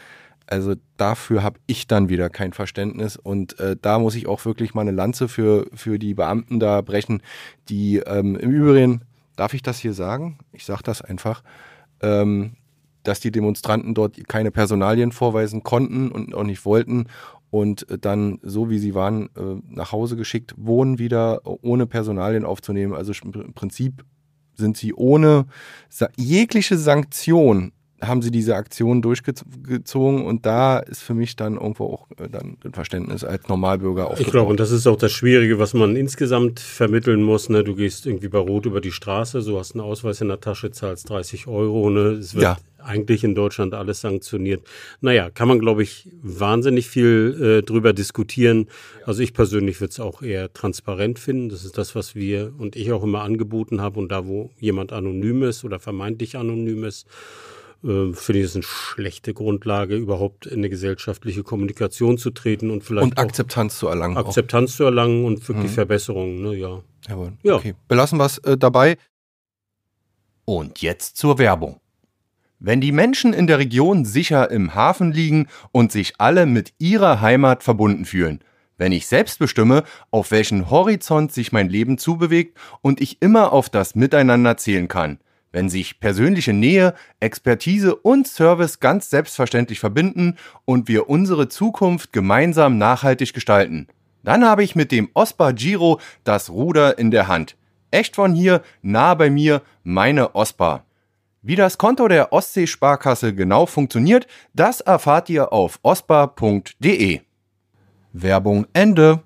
Also dafür habe ich dann wieder kein Verständnis und äh, da muss ich auch wirklich mal eine Lanze für, für die Beamten da brechen, die ähm, im Übrigen, darf ich das hier sagen? Ich sage das einfach, ähm, dass die Demonstranten dort keine Personalien vorweisen konnten und auch nicht wollten und dann, so wie sie waren, äh, nach Hause geschickt wurden, wieder ohne Personalien aufzunehmen. Also im Prinzip sind sie ohne jegliche Sanktion haben sie diese Aktion durchgezogen und da ist für mich dann irgendwo auch äh, dann ein Verständnis als Normalbürger aufgebaut. Ich glaube, und das ist auch das Schwierige, was man insgesamt vermitteln muss. Ne? Du gehst irgendwie bei Rot über die Straße, so hast einen Ausweis in der Tasche, zahlst 30 Euro. Ne? Es wird ja. eigentlich in Deutschland alles sanktioniert. Naja, kann man, glaube ich, wahnsinnig viel äh, drüber diskutieren. Also ich persönlich würde es auch eher transparent finden. Das ist das, was wir und ich auch immer angeboten haben. Und da, wo jemand anonym ist oder vermeintlich anonym ist, äh, finde ich es eine schlechte Grundlage, überhaupt in eine gesellschaftliche Kommunikation zu treten und vielleicht und Akzeptanz zu erlangen. Akzeptanz auch. zu erlangen und wirklich mhm. Verbesserungen, ne, ja. Jawohl. Ja. Okay. Belassen wir es äh, dabei. Und jetzt zur Werbung. Wenn die Menschen in der Region sicher im Hafen liegen und sich alle mit ihrer Heimat verbunden fühlen, wenn ich selbst bestimme, auf welchen Horizont sich mein Leben zubewegt und ich immer auf das Miteinander zählen kann – wenn sich persönliche Nähe, Expertise und Service ganz selbstverständlich verbinden und wir unsere Zukunft gemeinsam nachhaltig gestalten. Dann habe ich mit dem Ospa Giro das Ruder in der Hand. Echt von hier, nah bei mir, meine Ospa. Wie das Konto der Ostsee-Sparkasse genau funktioniert, das erfahrt ihr auf ospa.de. Werbung Ende.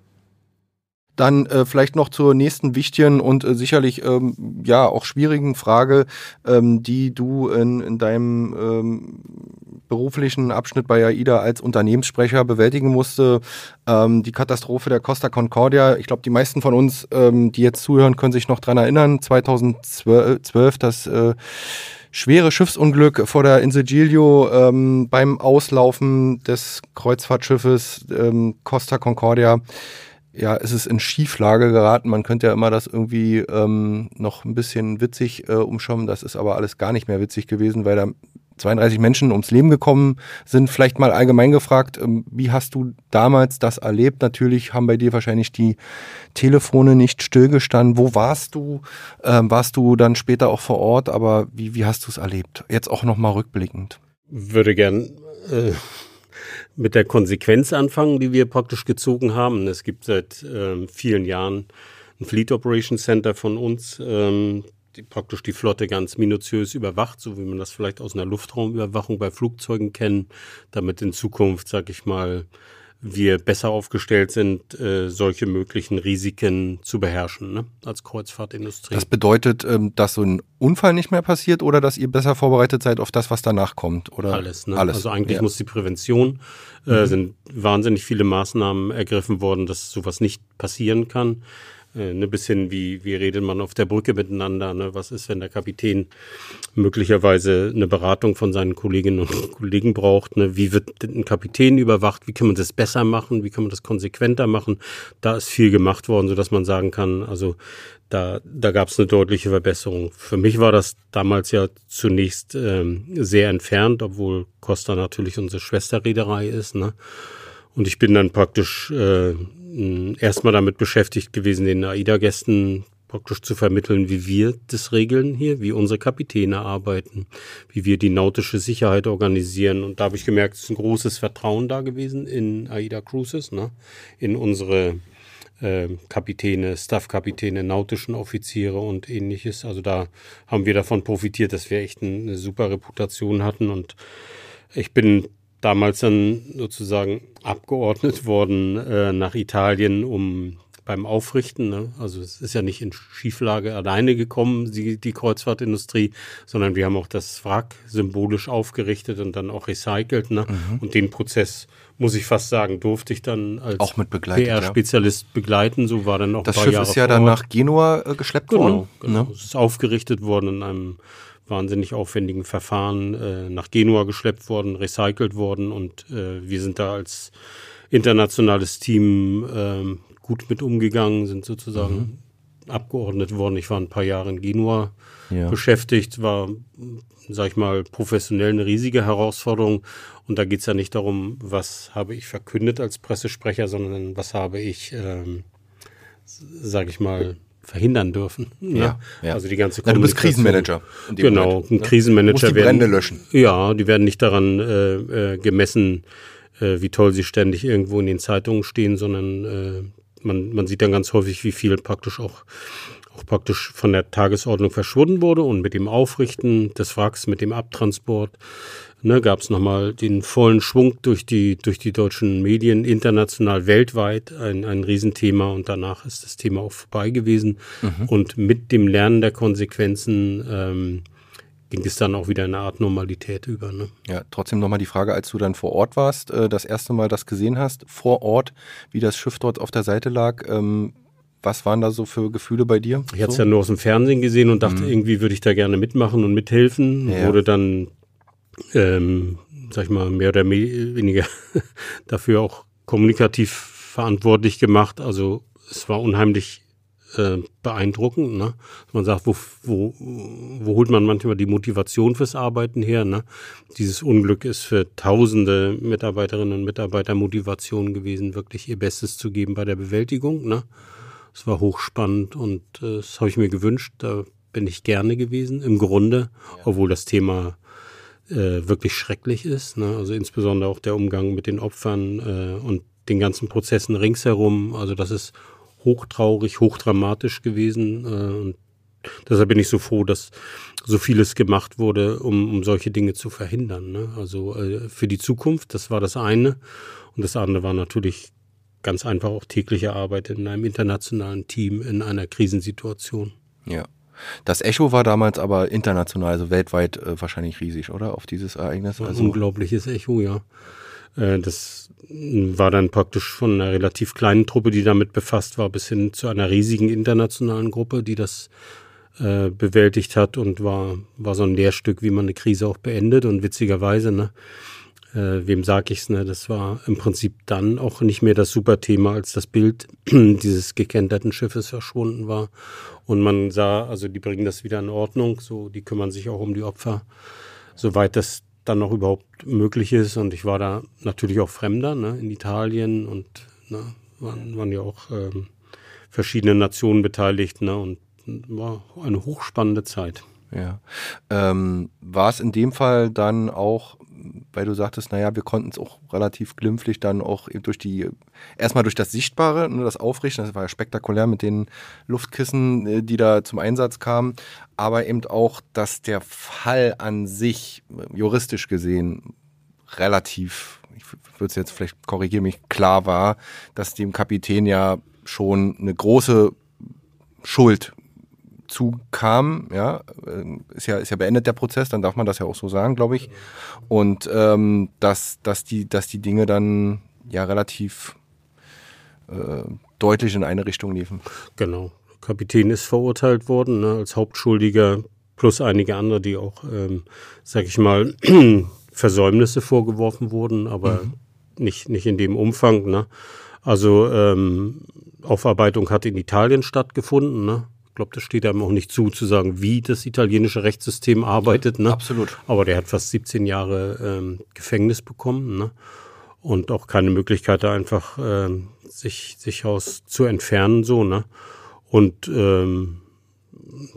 Dann äh, vielleicht noch zur nächsten wichtigen und äh, sicherlich ähm, ja auch schwierigen Frage, ähm, die du in, in deinem ähm, beruflichen Abschnitt bei AIDA als Unternehmenssprecher bewältigen musste. Ähm, die Katastrophe der Costa Concordia. Ich glaube, die meisten von uns, ähm, die jetzt zuhören, können sich noch dran erinnern. 2012 das äh, schwere Schiffsunglück vor der Insel Giglio ähm, beim Auslaufen des Kreuzfahrtschiffes ähm, Costa Concordia ja, es ist in Schieflage geraten. Man könnte ja immer das irgendwie ähm, noch ein bisschen witzig äh, umschauen. Das ist aber alles gar nicht mehr witzig gewesen, weil da 32 Menschen ums Leben gekommen sind. Vielleicht mal allgemein gefragt, ähm, wie hast du damals das erlebt? Natürlich haben bei dir wahrscheinlich die Telefone nicht stillgestanden. Wo warst du? Ähm, warst du dann später auch vor Ort? Aber wie, wie hast du es erlebt? Jetzt auch nochmal rückblickend. Würde gern äh, mit der Konsequenz anfangen, die wir praktisch gezogen haben. Es gibt seit ähm, vielen Jahren ein Fleet Operation Center von uns, ähm, die praktisch die Flotte ganz minutiös überwacht, so wie man das vielleicht aus einer Luftraumüberwachung bei Flugzeugen kennt, damit in Zukunft, sag ich mal, wir besser aufgestellt sind, äh, solche möglichen Risiken zu beherrschen ne? als Kreuzfahrtindustrie. Das bedeutet, ähm, dass so ein Unfall nicht mehr passiert oder dass ihr besser vorbereitet seid auf das, was danach kommt? Oder? Alles. Ne? Alles. Also eigentlich ja. muss die Prävention, äh, mhm. sind wahnsinnig viele Maßnahmen ergriffen worden, dass sowas nicht passieren kann. Äh, ne, bisschen wie, wie redet man auf der Brücke miteinander, ne? was ist, wenn der Kapitän möglicherweise eine Beratung von seinen Kolleginnen und Kollegen braucht, ne? wie wird ein Kapitän überwacht, wie kann man das besser machen, wie kann man das konsequenter machen, da ist viel gemacht worden, sodass man sagen kann, also da, da gab es eine deutliche Verbesserung. Für mich war das damals ja zunächst ähm, sehr entfernt, obwohl Costa natürlich unsere Schwesterreederei ist. Ne? Und ich bin dann praktisch äh, erstmal damit beschäftigt gewesen, den AIDA-Gästen praktisch zu vermitteln, wie wir das regeln hier, wie unsere Kapitäne arbeiten, wie wir die nautische Sicherheit organisieren. Und da habe ich gemerkt, es ist ein großes Vertrauen da gewesen in AIDA Cruises, ne? in unsere äh, Kapitäne, Staffkapitäne, nautischen Offiziere und ähnliches. Also da haben wir davon profitiert, dass wir echt eine super Reputation hatten und ich bin damals dann sozusagen abgeordnet worden äh, nach Italien, um beim Aufrichten, ne? also es ist ja nicht in Schieflage alleine gekommen, die, die Kreuzfahrtindustrie, sondern wir haben auch das Wrack symbolisch aufgerichtet und dann auch recycelt. Ne? Mhm. Und den Prozess, muss ich fast sagen, durfte ich dann als PR-Spezialist ja. begleiten. So war dann auch Das Schiff Jahre ist ja dann nach Genua äh, geschleppt genau, worden. Genau, ne? es ist aufgerichtet worden in einem wahnsinnig aufwendigen Verfahren äh, nach Genua geschleppt worden, recycelt worden und äh, wir sind da als internationales Team äh, gut mit umgegangen, sind sozusagen mhm. abgeordnet worden. Ich war ein paar Jahre in Genua ja. beschäftigt, war, sag ich mal, professionell eine riesige Herausforderung. Und da geht es ja nicht darum, was habe ich verkündet als Pressesprecher, sondern was habe ich, ähm, sag ich mal, verhindern dürfen. Ne? Ja, ja. Also die ganze ja, Du bist Krisenmanager. Genau, Moment, ein ne? Krisenmanager. Du die Brände löschen. Ja, die werden nicht daran äh, äh, gemessen, äh, wie toll sie ständig irgendwo in den Zeitungen stehen, sondern äh, man, man sieht dann ganz häufig, wie viel praktisch auch praktisch von der Tagesordnung verschwunden wurde und mit dem Aufrichten des Wracks, mit dem Abtransport, ne, gab es nochmal den vollen Schwung durch die, durch die deutschen Medien, international, weltweit, ein, ein Riesenthema und danach ist das Thema auch vorbei gewesen. Mhm. Und mit dem Lernen der Konsequenzen ähm, ging es dann auch wieder in eine Art Normalität über. Ne? Ja, trotzdem nochmal die Frage, als du dann vor Ort warst, äh, das erste Mal das gesehen hast, vor Ort, wie das Schiff dort auf der Seite lag, ähm, was waren da so für Gefühle bei dir? Ich hatte es ja nur aus dem Fernsehen gesehen und dachte, mhm. irgendwie würde ich da gerne mitmachen und mithelfen. Ja. Wurde dann ähm, sag ich mal, mehr oder weniger dafür auch kommunikativ verantwortlich gemacht. Also es war unheimlich äh, beeindruckend. Ne? Man sagt, wo, wo, wo holt man manchmal die Motivation fürs Arbeiten her? Ne? Dieses Unglück ist für tausende Mitarbeiterinnen und Mitarbeiter Motivation gewesen, wirklich ihr Bestes zu geben bei der Bewältigung. Ne? Es war hochspannend und äh, das habe ich mir gewünscht. Da bin ich gerne gewesen, im Grunde, obwohl das Thema äh, wirklich schrecklich ist. Ne? Also insbesondere auch der Umgang mit den Opfern äh, und den ganzen Prozessen ringsherum. Also das ist hochtraurig, hochdramatisch gewesen. Äh, und deshalb bin ich so froh, dass so vieles gemacht wurde, um, um solche Dinge zu verhindern. Ne? Also äh, für die Zukunft, das war das eine. Und das andere war natürlich ganz einfach auch tägliche Arbeit in einem internationalen Team in einer Krisensituation. Ja. Das Echo war damals aber international, also weltweit äh, wahrscheinlich riesig, oder? Auf dieses Ereignis. Ein also unglaubliches Echo, ja. Äh, das war dann praktisch von einer relativ kleinen Truppe, die damit befasst war, bis hin zu einer riesigen internationalen Gruppe, die das äh, bewältigt hat und war, war so ein Lehrstück, wie man eine Krise auch beendet. Und witzigerweise, ne, äh, wem sag ich's, ne, das war im Prinzip dann auch nicht mehr das super Thema, als das Bild dieses gekenterten Schiffes verschwunden war. Und man sah, also die bringen das wieder in Ordnung, so, die kümmern sich auch um die Opfer, soweit das dann noch überhaupt möglich ist. Und ich war da natürlich auch Fremder, ne, in Italien und ne, waren, waren ja auch ähm, verschiedene Nationen beteiligt, ne, und war eine hochspannende Zeit. Ja. Ähm, war es in dem Fall dann auch, weil du sagtest, naja, wir konnten es auch relativ glimpflich dann auch durch die, erstmal durch das Sichtbare, ne, das Aufrichten, das war ja spektakulär mit den Luftkissen, äh, die da zum Einsatz kamen, aber eben auch, dass der Fall an sich, juristisch gesehen, relativ, ich würde es jetzt vielleicht korrigieren mich, klar war, dass dem Kapitän ja schon eine große Schuld zukam, ja, ähm, ist ja, ist ja beendet der Prozess, dann darf man das ja auch so sagen, glaube ich. Und ähm, dass, dass, die, dass die Dinge dann ja relativ äh, deutlich in eine Richtung liefen. Genau. Kapitän ist verurteilt worden ne, als Hauptschuldiger, plus einige andere, die auch, ähm, sag ich mal, Versäumnisse vorgeworfen wurden, aber mhm. nicht, nicht in dem Umfang. Ne? Also ähm, Aufarbeitung hat in Italien stattgefunden. Ne? Glaube, das steht einem auch nicht zu, zu sagen, wie das italienische Rechtssystem arbeitet. Ne? Absolut. Aber der hat fast 17 Jahre ähm, Gefängnis bekommen ne? und auch keine Möglichkeit, da einfach ähm, sich, sich aus zu entfernen. so ne? Und ähm,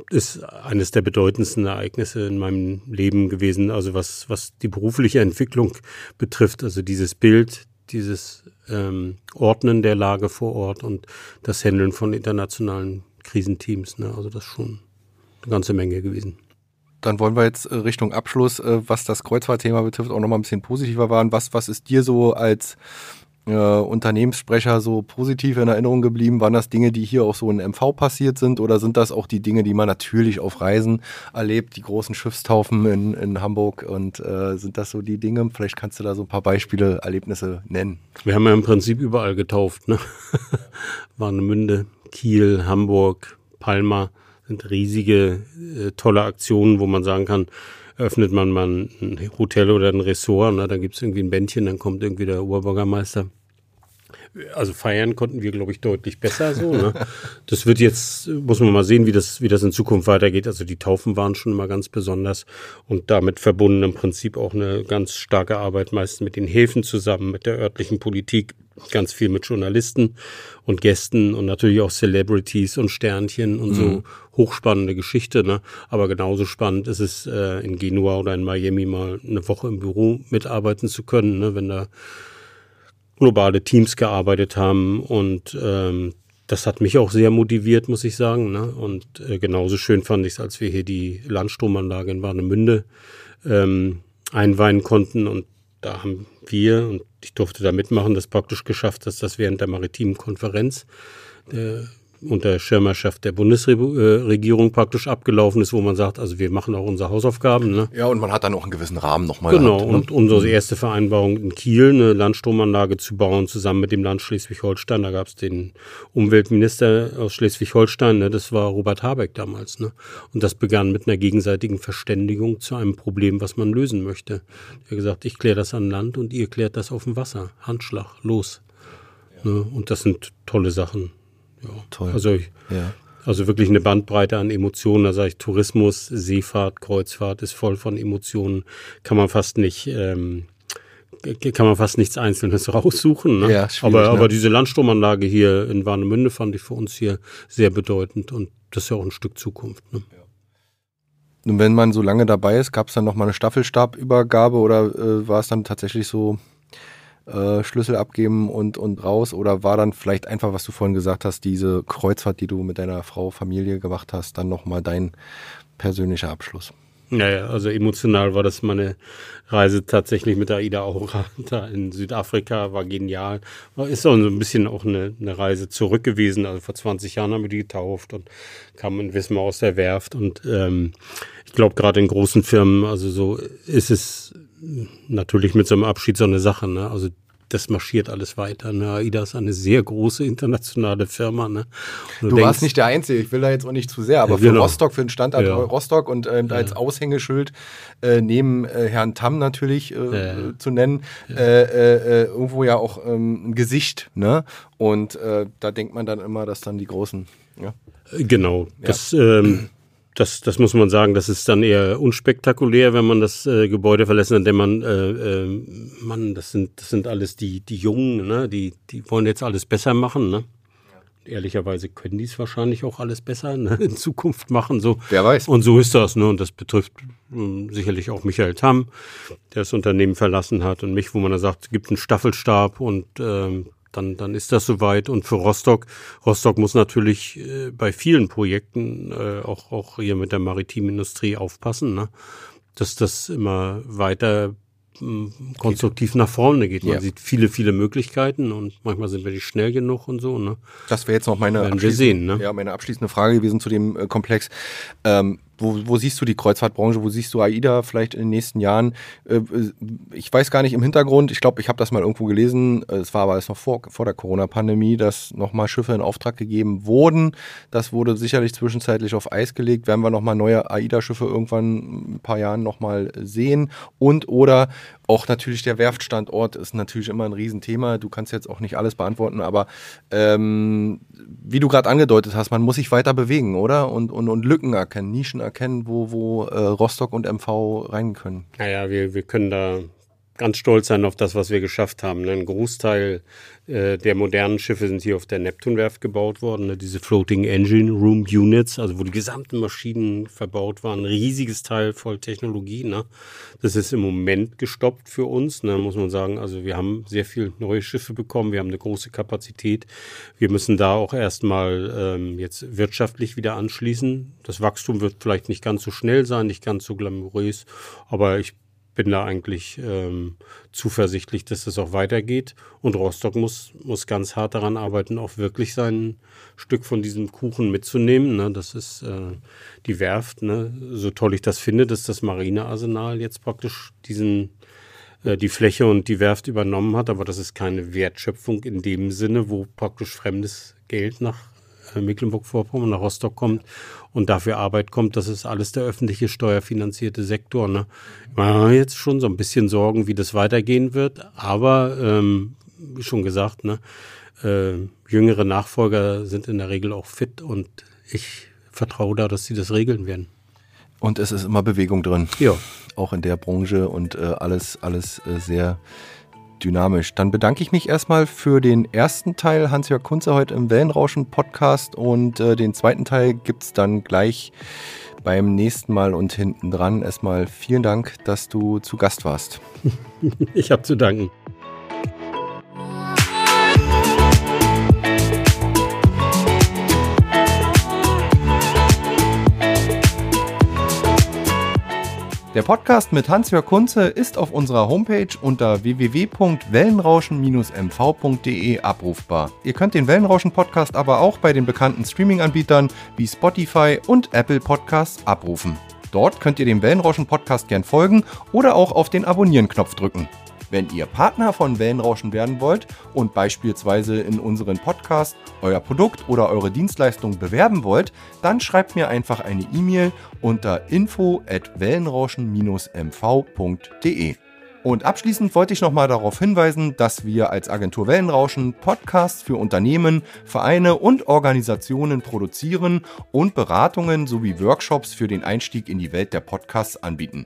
ist eines der bedeutendsten Ereignisse in meinem Leben gewesen, also was, was die berufliche Entwicklung betrifft. Also dieses Bild, dieses ähm, Ordnen der Lage vor Ort und das Handeln von internationalen Krisenteams. Ne? Also das ist schon eine ganze Menge gewesen. Dann wollen wir jetzt äh, Richtung Abschluss, äh, was das Kreuzfahrtthema betrifft, auch nochmal ein bisschen positiver waren. Was, was ist dir so als äh, Unternehmenssprecher so positiv in Erinnerung geblieben? Waren das Dinge, die hier auch so in MV passiert sind oder sind das auch die Dinge, die man natürlich auf Reisen erlebt, die großen Schiffstaufen in, in Hamburg und äh, sind das so die Dinge? Vielleicht kannst du da so ein paar Beispiele, Erlebnisse nennen. Wir haben ja im Prinzip überall getauft, ne? Warnemünde, Kiel, Hamburg, Palma sind riesige, äh, tolle Aktionen, wo man sagen kann, öffnet man mal ein Hotel oder ein Ressort, ne, da gibt es irgendwie ein Bändchen, dann kommt irgendwie der Oberbürgermeister. Also feiern konnten wir, glaube ich, deutlich besser so. Ne? Das wird jetzt, muss man mal sehen, wie das, wie das in Zukunft weitergeht. Also die Taufen waren schon immer ganz besonders und damit verbunden im Prinzip auch eine ganz starke Arbeit meist mit den Häfen zusammen, mit der örtlichen Politik, ganz viel mit Journalisten und Gästen und natürlich auch Celebrities und Sternchen und mhm. so hochspannende Geschichte. Ne? Aber genauso spannend ist es, äh, in Genua oder in Miami mal eine Woche im Büro mitarbeiten zu können, ne? wenn da globale Teams gearbeitet haben und ähm, das hat mich auch sehr motiviert, muss ich sagen. Ne? Und äh, genauso schön fand ich es, als wir hier die Landstromanlage in Warnemünde ähm, einweihen konnten. Und da haben wir, und ich durfte da mitmachen, das praktisch geschafft, dass das während der maritimen Konferenz der unter Schirmerschaft der Bundesregierung praktisch abgelaufen ist, wo man sagt, also wir machen auch unsere Hausaufgaben. Ne? Ja, und man hat dann auch einen gewissen Rahmen nochmal. Genau, gehabt, ne? und unsere erste Vereinbarung in Kiel, eine Landstromanlage zu bauen, zusammen mit dem Land Schleswig-Holstein. Da gab es den Umweltminister aus Schleswig-Holstein, ne? das war Robert Habeck damals. Ne? Und das begann mit einer gegenseitigen Verständigung zu einem Problem, was man lösen möchte. Er hat gesagt, ich kläre das an Land und ihr klärt das auf dem Wasser. Handschlag, los. Ja. Ne? Und das sind tolle Sachen. Ja, toll. Also, ich, ja. also wirklich eine Bandbreite an Emotionen. Da sage ich, Tourismus, Seefahrt, Kreuzfahrt ist voll von Emotionen. Kann man fast nicht, ähm, kann man fast nichts Einzelnes raussuchen. Ne? Ja, aber, ne? aber diese Landstromanlage hier in Warnemünde fand ich für uns hier sehr bedeutend und das ist ja auch ein Stück Zukunft. Ne? Und wenn man so lange dabei ist, gab es dann nochmal eine Staffelstabübergabe oder äh, war es dann tatsächlich so äh, Schlüssel abgeben und, und raus? Oder war dann vielleicht einfach, was du vorhin gesagt hast, diese Kreuzfahrt, die du mit deiner Frau, Familie gemacht hast, dann nochmal dein persönlicher Abschluss? Naja, also emotional war das meine Reise tatsächlich mit der Aida Aura da in Südafrika, war genial. Ist auch so ein bisschen auch eine, eine Reise zurück gewesen. Also vor 20 Jahren haben wir die getauft und kamen in Wismar aus der Werft. Und ähm, ich glaube, gerade in großen Firmen, also so ist es natürlich mit so einem Abschied so eine Sache. Ne? Also das marschiert alles weiter. Ne? AIDA ist eine sehr große internationale Firma. Ne? Du, du denkst, warst nicht der Einzige, ich will da jetzt auch nicht zu sehr, aber ja, genau. für Rostock, für den Standort ja. Rostock und äh, als Aushängeschild äh, neben äh, Herrn Tamm natürlich äh, ja. zu nennen, äh, äh, irgendwo ja auch ähm, ein Gesicht. Ne? Und da denkt man dann immer, dass dann die Großen. Ja? Genau, das ähm, das, das muss man sagen, das ist dann eher unspektakulär, wenn man das äh, Gebäude verlässt, denn man, äh, äh, Mann, das sind, das sind alles die, die Jungen, ne? die, die wollen jetzt alles besser machen. Ne? Ja. Ehrlicherweise können die es wahrscheinlich auch alles besser ne? in Zukunft machen. So. Wer weiß. Und so ist das. Ne? Und das betrifft äh, sicherlich auch Michael Tamm, der das Unternehmen verlassen hat und mich, wo man da sagt, es gibt einen Staffelstab und ähm, dann, dann ist das soweit. Und für Rostock, Rostock muss natürlich äh, bei vielen Projekten äh, auch, auch hier mit der maritimen Industrie aufpassen, ne? dass das immer weiter hm, konstruktiv nach vorne geht. Man ja. sieht viele, viele Möglichkeiten und manchmal sind wir nicht schnell genug und so. Ne? Das wäre jetzt noch meine, abschließende, sehen, ne? ja, meine abschließende Frage gewesen zu dem äh, Komplex. Ähm, wo, wo siehst du die Kreuzfahrtbranche? Wo siehst du AIDA vielleicht in den nächsten Jahren? Äh, ich weiß gar nicht im Hintergrund. Ich glaube, ich habe das mal irgendwo gelesen. Es war aber erst noch vor, vor der Corona-Pandemie, dass nochmal Schiffe in Auftrag gegeben wurden. Das wurde sicherlich zwischenzeitlich auf Eis gelegt. Werden wir nochmal neue AIDA-Schiffe irgendwann ein paar Jahren nochmal sehen? Und oder auch natürlich der Werftstandort ist natürlich immer ein Riesenthema. Du kannst jetzt auch nicht alles beantworten, aber ähm, wie du gerade angedeutet hast, man muss sich weiter bewegen, oder? Und, und, und Lücken erkennen, Nischen erkennen, wo, wo äh, Rostock und MV rein können. Naja, wir, wir können da ganz stolz sein auf das, was wir geschafft haben. Ein Großteil der modernen Schiffe sind hier auf der Neptunwerft gebaut worden. Ne? Diese Floating Engine Room Units, also wo die gesamten Maschinen verbaut waren. Ein riesiges Teil voll Technologie. Ne? Das ist im Moment gestoppt für uns, ne? muss man sagen. Also wir haben sehr viel neue Schiffe bekommen. Wir haben eine große Kapazität. Wir müssen da auch erstmal ähm, jetzt wirtschaftlich wieder anschließen. Das Wachstum wird vielleicht nicht ganz so schnell sein, nicht ganz so glamourös, aber ich bin da eigentlich ähm, zuversichtlich, dass das auch weitergeht. Und Rostock muss, muss ganz hart daran arbeiten, auch wirklich sein Stück von diesem Kuchen mitzunehmen. Ne? Das ist äh, die Werft. Ne? So toll ich das finde, dass das Marinearsenal jetzt praktisch diesen äh, die Fläche und die Werft übernommen hat, aber das ist keine Wertschöpfung in dem Sinne, wo praktisch fremdes Geld nach Mecklenburg-Vorpommern nach Rostock kommt und dafür Arbeit kommt, das ist alles der öffentliche steuerfinanzierte Sektor. Ne? Man hat jetzt schon so ein bisschen Sorgen, wie das weitergehen wird, aber ähm, wie schon gesagt, ne, äh, jüngere Nachfolger sind in der Regel auch fit und ich vertraue da, dass sie das regeln werden. Und es ist immer Bewegung drin. Ja. Auch in der Branche und äh, alles, alles äh, sehr dynamisch. Dann bedanke ich mich erstmal für den ersten Teil Hans-Jörg Kunze heute im Wellenrauschen-Podcast und äh, den zweiten Teil gibt es dann gleich beim nächsten Mal und hinten dran. Erstmal vielen Dank, dass du zu Gast warst. ich habe zu danken. Der Podcast mit Hans-Jörg Kunze ist auf unserer Homepage unter www.wellenrauschen-mv.de abrufbar. Ihr könnt den Wellenrauschen-Podcast aber auch bei den bekannten Streaming-Anbietern wie Spotify und Apple Podcasts abrufen. Dort könnt ihr dem Wellenrauschen-Podcast gern folgen oder auch auf den Abonnieren-Knopf drücken. Wenn ihr Partner von Wellenrauschen werden wollt und beispielsweise in unseren Podcast euer Produkt oder eure Dienstleistung bewerben wollt, dann schreibt mir einfach eine E-Mail unter info at wellenrauschen-mv.de. Und abschließend wollte ich nochmal darauf hinweisen, dass wir als Agentur Wellenrauschen Podcasts für Unternehmen, Vereine und Organisationen produzieren und Beratungen sowie Workshops für den Einstieg in die Welt der Podcasts anbieten.